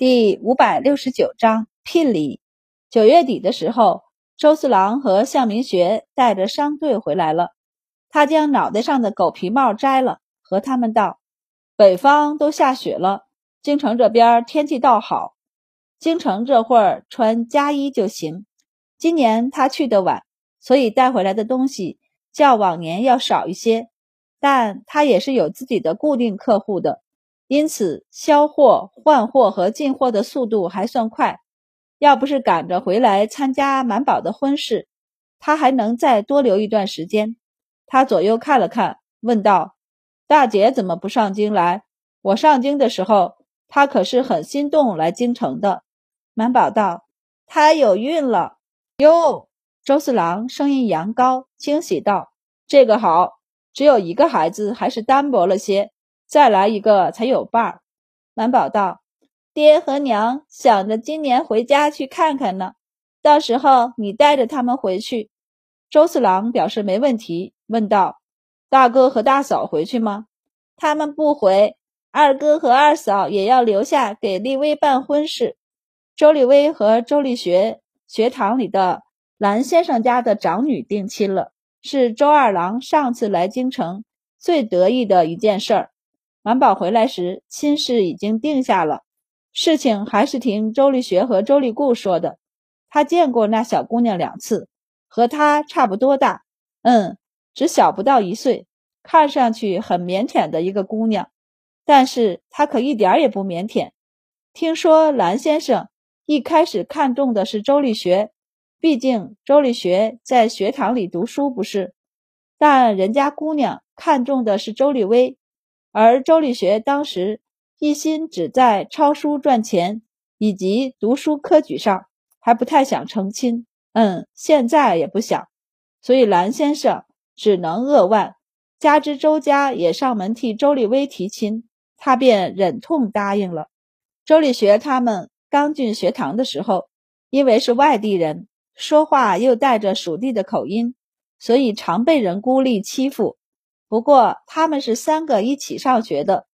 第五百六十九章聘礼。九月底的时候，周四郎和向明学带着商队回来了。他将脑袋上的狗皮帽摘了，和他们道：“北方都下雪了，京城这边天气倒好。京城这会儿穿夹衣就行。今年他去的晚，所以带回来的东西较往年要少一些。但他也是有自己的固定客户的。”因此，销货、换货和进货的速度还算快。要不是赶着回来参加满宝的婚事，他还能再多留一段时间。他左右看了看，问道：“大姐怎么不上京来？我上京的时候，她可是很心动来京城的。”满宝道：“她有孕了。”哟，周四郎声音扬高，惊喜道：“这个好，只有一个孩子，还是单薄了些。”再来一个才有伴儿。满宝道：“爹和娘想着今年回家去看看呢，到时候你带着他们回去。”周四郎表示没问题，问道：“大哥和大嫂回去吗？”他们不回，二哥和二嫂也要留下给立威办婚事。周立威和周立学学堂里的蓝先生家的长女定亲了，是周二郎上次来京城最得意的一件事儿。满宝回来时，亲事已经定下了，事情还是听周立学和周立固说的。他见过那小姑娘两次，和她差不多大，嗯，只小不到一岁，看上去很腼腆的一个姑娘。但是她可一点也不腼腆。听说蓝先生一开始看中的是周立学，毕竟周立学在学堂里读书不是，但人家姑娘看中的是周立威。而周立学当时一心只在抄书赚钱以及读书科举上，还不太想成亲。嗯，现在也不想，所以蓝先生只能扼腕。加之周家也上门替周立威提亲，他便忍痛答应了。周立学他们刚进学堂的时候，因为是外地人，说话又带着属地的口音，所以常被人孤立欺负。不过他们是三个一起上学的，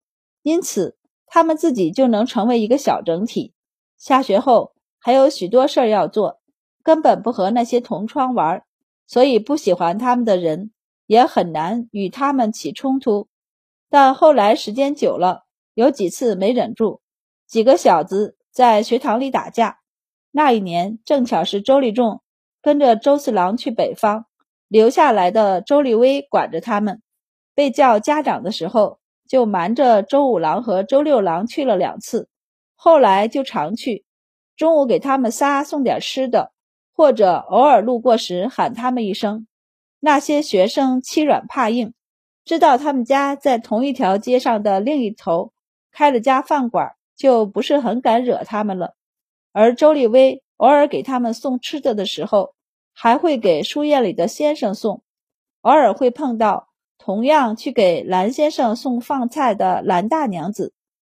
因此他们自己就能成为一个小整体。下学后还有许多事儿要做，根本不和那些同窗玩，所以不喜欢他们的人也很难与他们起冲突。但后来时间久了，有几次没忍住，几个小子在学堂里打架。那一年正巧是周立仲跟着周四郎去北方，留下来的周立威管着他们。被叫家长的时候，就瞒着周五郎和周六郎去了两次，后来就常去。中午给他们仨送点吃的，或者偶尔路过时喊他们一声。那些学生欺软怕硬，知道他们家在同一条街上的另一头开了家饭馆，就不是很敢惹他们了。而周立威偶尔给他们送吃的的时候，还会给书院里的先生送，偶尔会碰到。同样去给蓝先生送饭菜的蓝大娘子，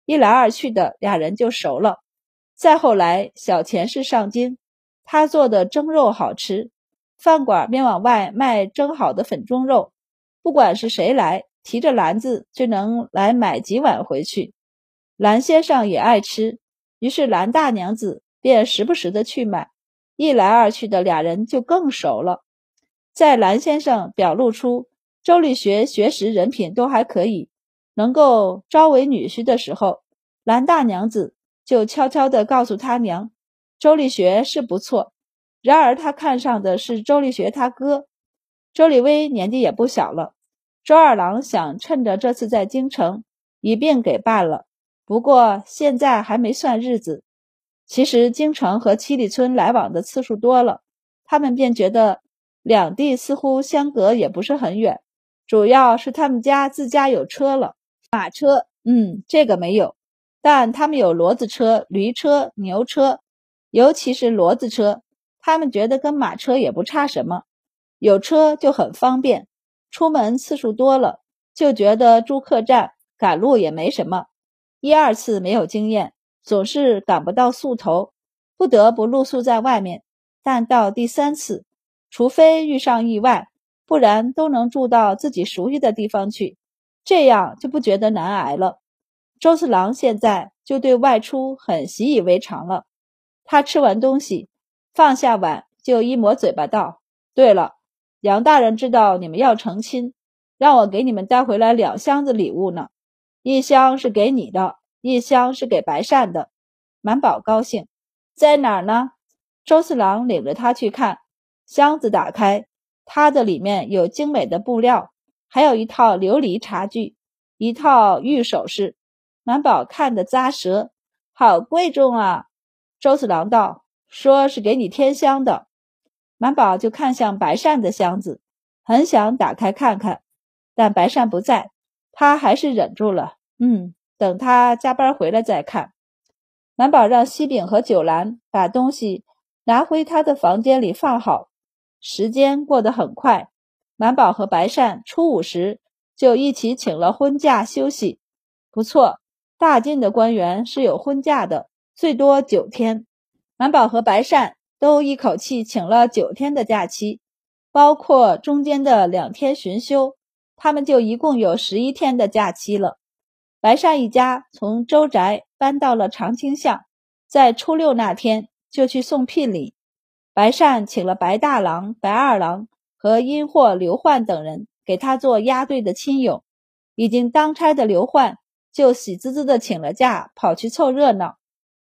一来二去的俩人就熟了。再后来，小钱氏上京，他做的蒸肉好吃，饭馆便往外卖蒸好的粉蒸肉。不管是谁来，提着篮子就能来买几碗回去。蓝先生也爱吃，于是蓝大娘子便时不时的去买。一来二去的俩人就更熟了。在蓝先生表露出。周立学学识人品都还可以，能够招为女婿的时候，蓝大娘子就悄悄地告诉他娘，周立学是不错。然而他看上的是周立学他哥，周立威年纪也不小了。周二郎想趁着这次在京城一并给办了，不过现在还没算日子。其实京城和七里村来往的次数多了，他们便觉得两地似乎相隔也不是很远。主要是他们家自家有车了，马车，嗯，这个没有，但他们有骡子车、驴车、牛车，尤其是骡子车，他们觉得跟马车也不差什么，有车就很方便，出门次数多了，就觉得住客栈赶路也没什么，一二次没有经验，总是赶不到宿头，不得不露宿在外面，但到第三次，除非遇上意外。不然都能住到自己熟悉的地方去，这样就不觉得难挨了。周四郎现在就对外出很习以为常了。他吃完东西，放下碗，就一抹嘴巴道：“对了，杨大人知道你们要成亲，让我给你们带回来两箱子礼物呢。一箱是给你的，一箱是给白善的。”满宝高兴，在哪儿呢？周四郎领着他去看。箱子打开，他的里面有精美的布料，还有一套琉璃茶具，一套玉首饰。满宝看得咂舌，好贵重啊！周四郎道：“说是给你添香的。”满宝就看向白善的箱子，很想打开看看，但白善不在，他还是忍住了。嗯，等他加班回来再看。满宝让西饼和九兰把东西拿回他的房间里放好。时间过得很快，满宝和白善初五时就一起请了婚假休息。不错，大晋的官员是有婚假的，最多九天。满宝和白善都一口气请了九天的假期，包括中间的两天巡休，他们就一共有十一天的假期了。白善一家从周宅搬到了长青巷，在初六那天就去送聘礼。白善请了白大郎、白二郎和阴货刘焕等人给他做押队的亲友。已经当差的刘焕就喜滋滋的请了假，跑去凑热闹，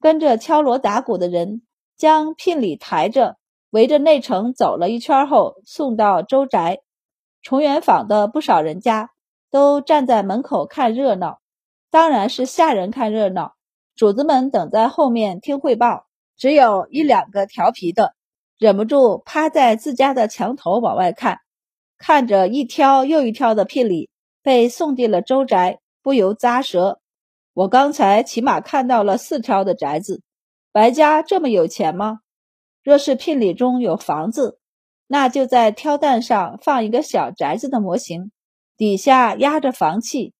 跟着敲锣打鼓的人将聘礼抬着，围着内城走了一圈后，送到周宅。重元坊的不少人家都站在门口看热闹，当然是下人看热闹，主子们等在后面听汇报。只有一两个调皮的。忍不住趴在自家的墙头往外看，看着一挑又一挑的聘礼被送进了周宅，不由咂舌。我刚才起码看到了四挑的宅子，白家这么有钱吗？若是聘礼中有房子，那就在挑担上放一个小宅子的模型，底下压着房契，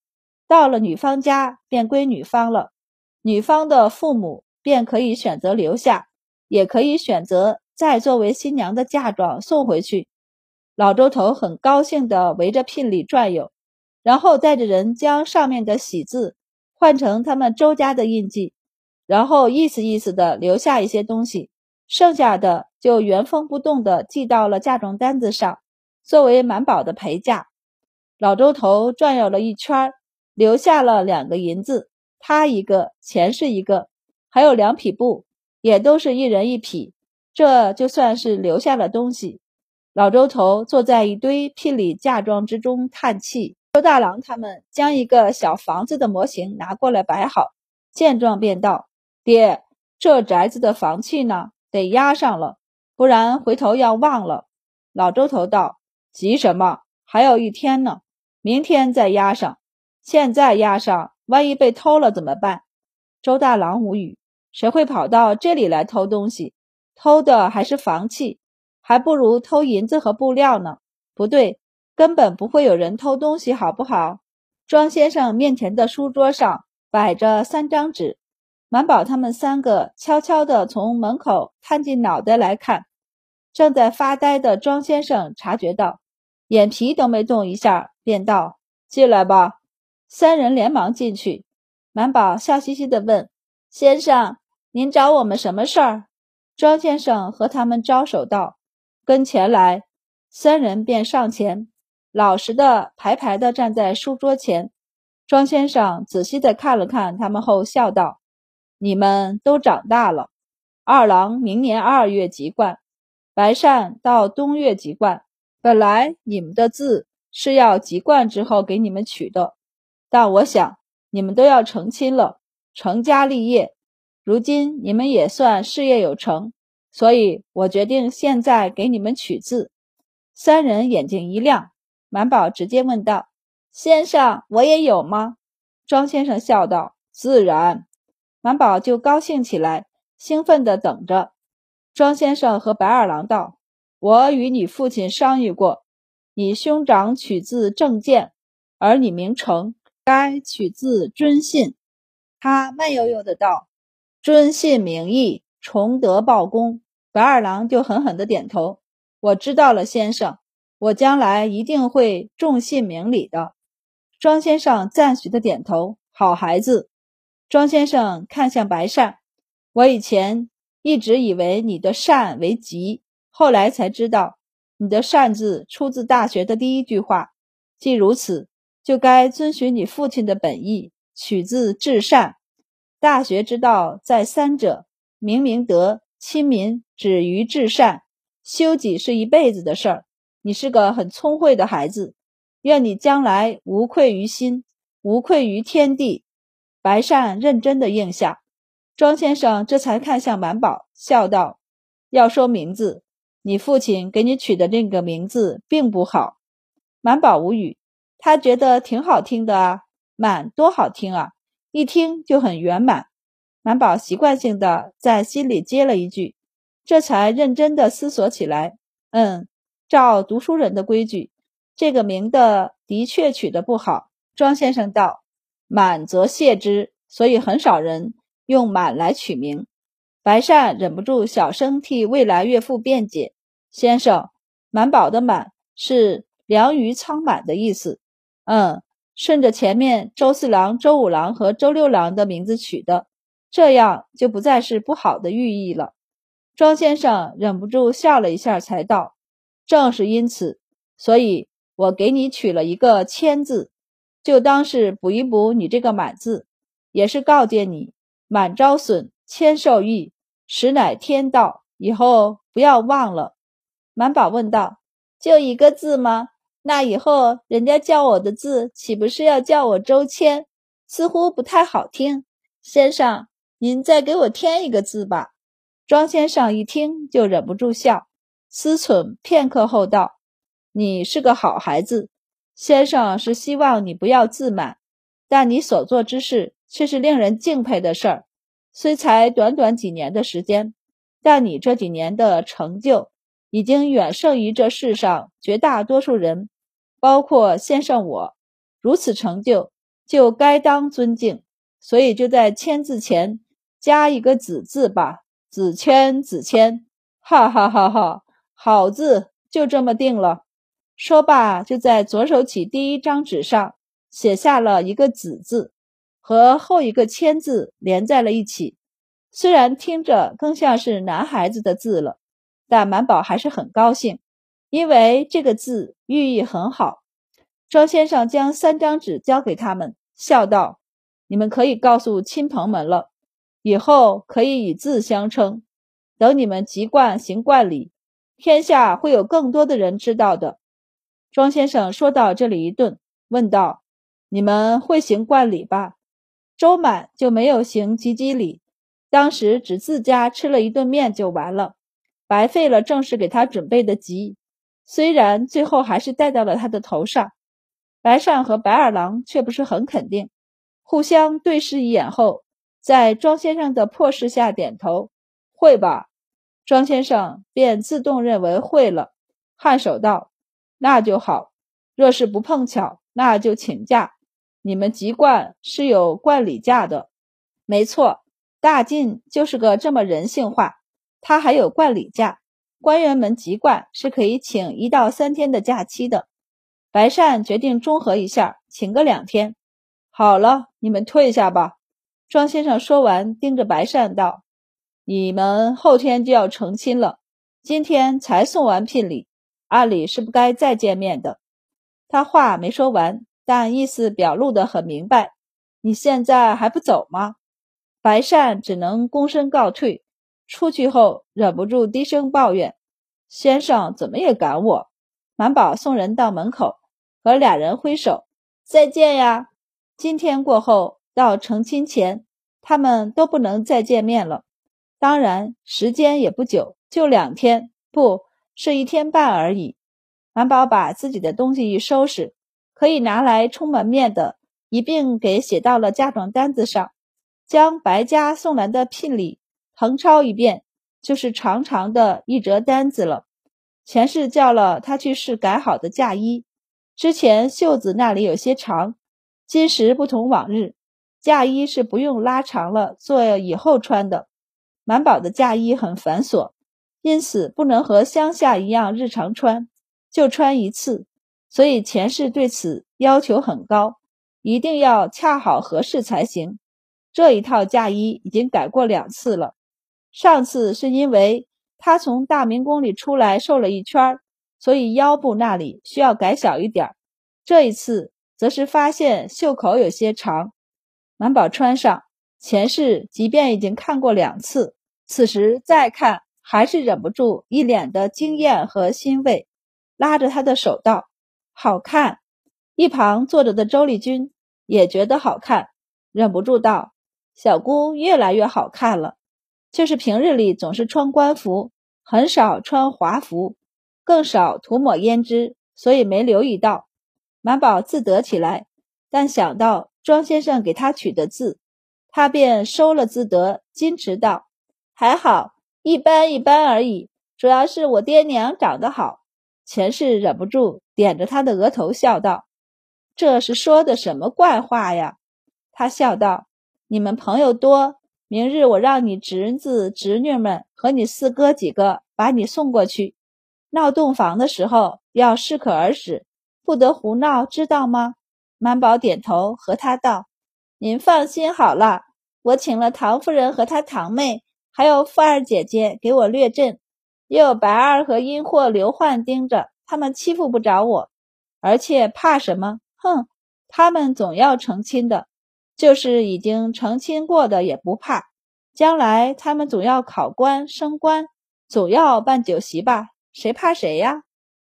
到了女方家便归女方了，女方的父母便可以选择留下，也可以选择。再作为新娘的嫁妆送回去，老周头很高兴地围着聘礼转悠，然后带着人将上面的喜字换成他们周家的印记，然后意思意思地留下一些东西，剩下的就原封不动地寄到了嫁妆单子上，作为满宝的陪嫁。老周头转悠了一圈，留下了两个银子，他一个，钱是一个，还有两匹布，也都是一人一匹。这就算是留下了东西。老周头坐在一堆聘礼嫁妆之中叹气。周大郎他们将一个小房子的模型拿过来摆好，见状便道：“爹，这宅子的房契呢，得押上了，不然回头要忘了。”老周头道：“急什么？还有一天呢，明天再押上。现在押上，万一被偷了怎么办？”周大郎无语：“谁会跑到这里来偷东西？”偷的还是房契，还不如偷银子和布料呢。不对，根本不会有人偷东西，好不好？庄先生面前的书桌上摆着三张纸，满宝他们三个悄悄地从门口探进脑袋来看。正在发呆的庄先生察觉到，眼皮都没动一下，便道：“进来吧。”三人连忙进去。满宝笑嘻嘻地问：“先生，您找我们什么事儿？”庄先生和他们招手道：“跟前来。”三人便上前，老实的排排的站在书桌前。庄先生仔细的看了看他们后，笑道：“你们都长大了。二郎明年二月籍贯，白善到冬月籍贯。本来你们的字是要籍贯之后给你们取的，但我想你们都要成亲了，成家立业。”如今你们也算事业有成，所以我决定现在给你们取字。三人眼睛一亮，满宝直接问道：“先生，我也有吗？”庄先生笑道：“自然。”满宝就高兴起来，兴奋地等着。庄先生和白二郎道：“我与你父亲商议过，你兄长取字正见，而你名成，该取字尊信。”他慢悠悠的道。尊信名义，崇德报功。白二郎就狠狠的点头。我知道了，先生，我将来一定会重信明理的。庄先生赞许的点头。好孩子。庄先生看向白善，我以前一直以为你的善为吉，后来才知道你的善字出自《大学》的第一句话。既如此，就该遵循你父亲的本意，取自至善。大学之道在三者：明明德、亲民，止于至善。修己是一辈子的事儿。你是个很聪慧的孩子，愿你将来无愧于心，无愧于天地。白善认真的应下，庄先生这才看向满宝，笑道：“要说名字，你父亲给你取的那个名字并不好。”满宝无语，他觉得挺好听的啊，满多好听啊，一听就很圆满。满宝习惯性的在心里接了一句，这才认真的思索起来。嗯，照读书人的规矩，这个名的的确取得不好。庄先生道。满则谢之，所以很少人用满来取名。白善忍不住小声替未来岳父辩解：“先生，满宝的满是良于仓满的意思。嗯，顺着前面周四郎、周五郎和周六郎的名字取的，这样就不再是不好的寓意了。”庄先生忍不住笑了一下，才道：“正是因此，所以我给你取了一个谦字。”就当是补一补你这个满字，也是告诫你满招损，谦受益，实乃天道，以后不要忘了。满宝问道：“就一个字吗？那以后人家叫我的字，岂不是要叫我周谦？似乎不太好听。先生，您再给我添一个字吧。”庄先生一听就忍不住笑，思忖片刻后道：“你是个好孩子。”先生是希望你不要自满，但你所做之事却是令人敬佩的事儿。虽才短短几年的时间，但你这几年的成就已经远胜于这世上绝大多数人，包括先生我。如此成就，就该当尊敬。所以就在“签”字前加一个“子”字吧，子谦，子谦。哈哈哈哈！好字，就这么定了。说罢，就在左手起第一张纸上写下了一个“子”字，和后一个“签”字连在了一起。虽然听着更像是男孩子的字了，但满宝还是很高兴，因为这个字寓意很好。庄先生将三张纸交给他们，笑道：“你们可以告诉亲朋们了，以后可以以字相称。等你们籍贯行冠礼，天下会有更多的人知道的。”庄先生说到这里一顿，问道：“你们会行冠礼吧？”周满就没有行及笄礼，当时只自家吃了一顿面就完了，白费了正式给他准备的吉。虽然最后还是戴到了他的头上，白善和白二郎却不是很肯定，互相对视一眼后，在庄先生的迫使下点头：“会吧。”庄先生便自动认为会了，颔首道。那就好，若是不碰巧，那就请假。你们籍贯是有冠礼假的，没错，大晋就是个这么人性化，他还有冠礼假。官员们籍贯是可以请一到三天的假期的。白善决定中和一下，请个两天。好了，你们退下吧。庄先生说完，盯着白善道：“你们后天就要成亲了，今天才送完聘礼。”按理是不该再见面的。他话没说完，但意思表露得很明白。你现在还不走吗？白善只能躬身告退。出去后，忍不住低声抱怨：“先生怎么也赶我？”满宝送人到门口，和俩人挥手：“再见呀！”今天过后，到成亲前，他们都不能再见面了。当然，时间也不久，就两天，不。是一天半而已。满宝把自己的东西一收拾，可以拿来充门面的一并给写到了嫁妆单子上，将白家送来的聘礼横抄一遍，就是长长的一折单子了。前世叫了他去试改好的嫁衣，之前袖子那里有些长，今时不同往日，嫁衣是不用拉长了做以后穿的。满宝的嫁衣很繁琐。因此不能和乡下一样日常穿，就穿一次，所以前世对此要求很高，一定要恰好合适才行。这一套嫁衣已经改过两次了。上次是因为他从大明宫里出来瘦了一圈，所以腰部那里需要改小一点。这一次则是发现袖口有些长。满宝穿上前世，即便已经看过两次，此时再看还是忍不住一脸的惊艳和欣慰，拉着他的手道：“好看。”一旁坐着的周丽君也觉得好看，忍不住道：“小姑越来越好看了。就是平日里总是穿官服，很少穿华服，更少涂抹胭脂，所以没留意到。”满宝自得起来，但想到庄先生给他取的字，他便收了自得，矜持道：“还好，一般一般而已。主要是我爹娘长得好。”钱氏忍不住点着他的额头笑道。这是说的什么怪话呀？他笑道：“你们朋友多，明日我让你侄子侄女们和你四哥几个把你送过去。闹洞房的时候要适可而止，不得胡闹，知道吗？”满宝点头，和他道：“您放心好了，我请了唐夫人和她堂妹，还有富二姐姐给我略阵，又有白二和阴货刘焕盯着，他们欺负不着我，而且怕什么？”哼，他们总要成亲的，就是已经成亲过的也不怕。将来他们总要考官升官，总要办酒席吧？谁怕谁呀？